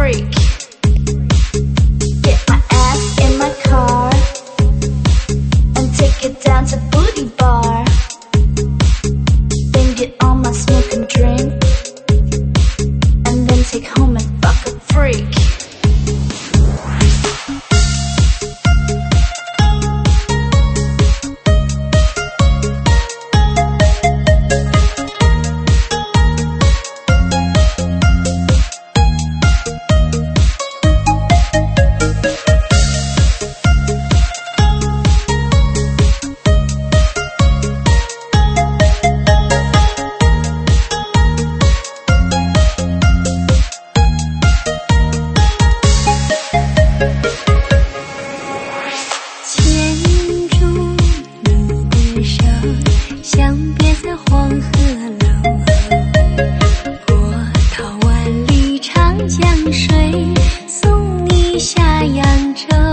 freak. Get my ass in my car and take it down to Booty Bar. Then get all my smoke and drink and then take home and fuck a freak. 下扬州。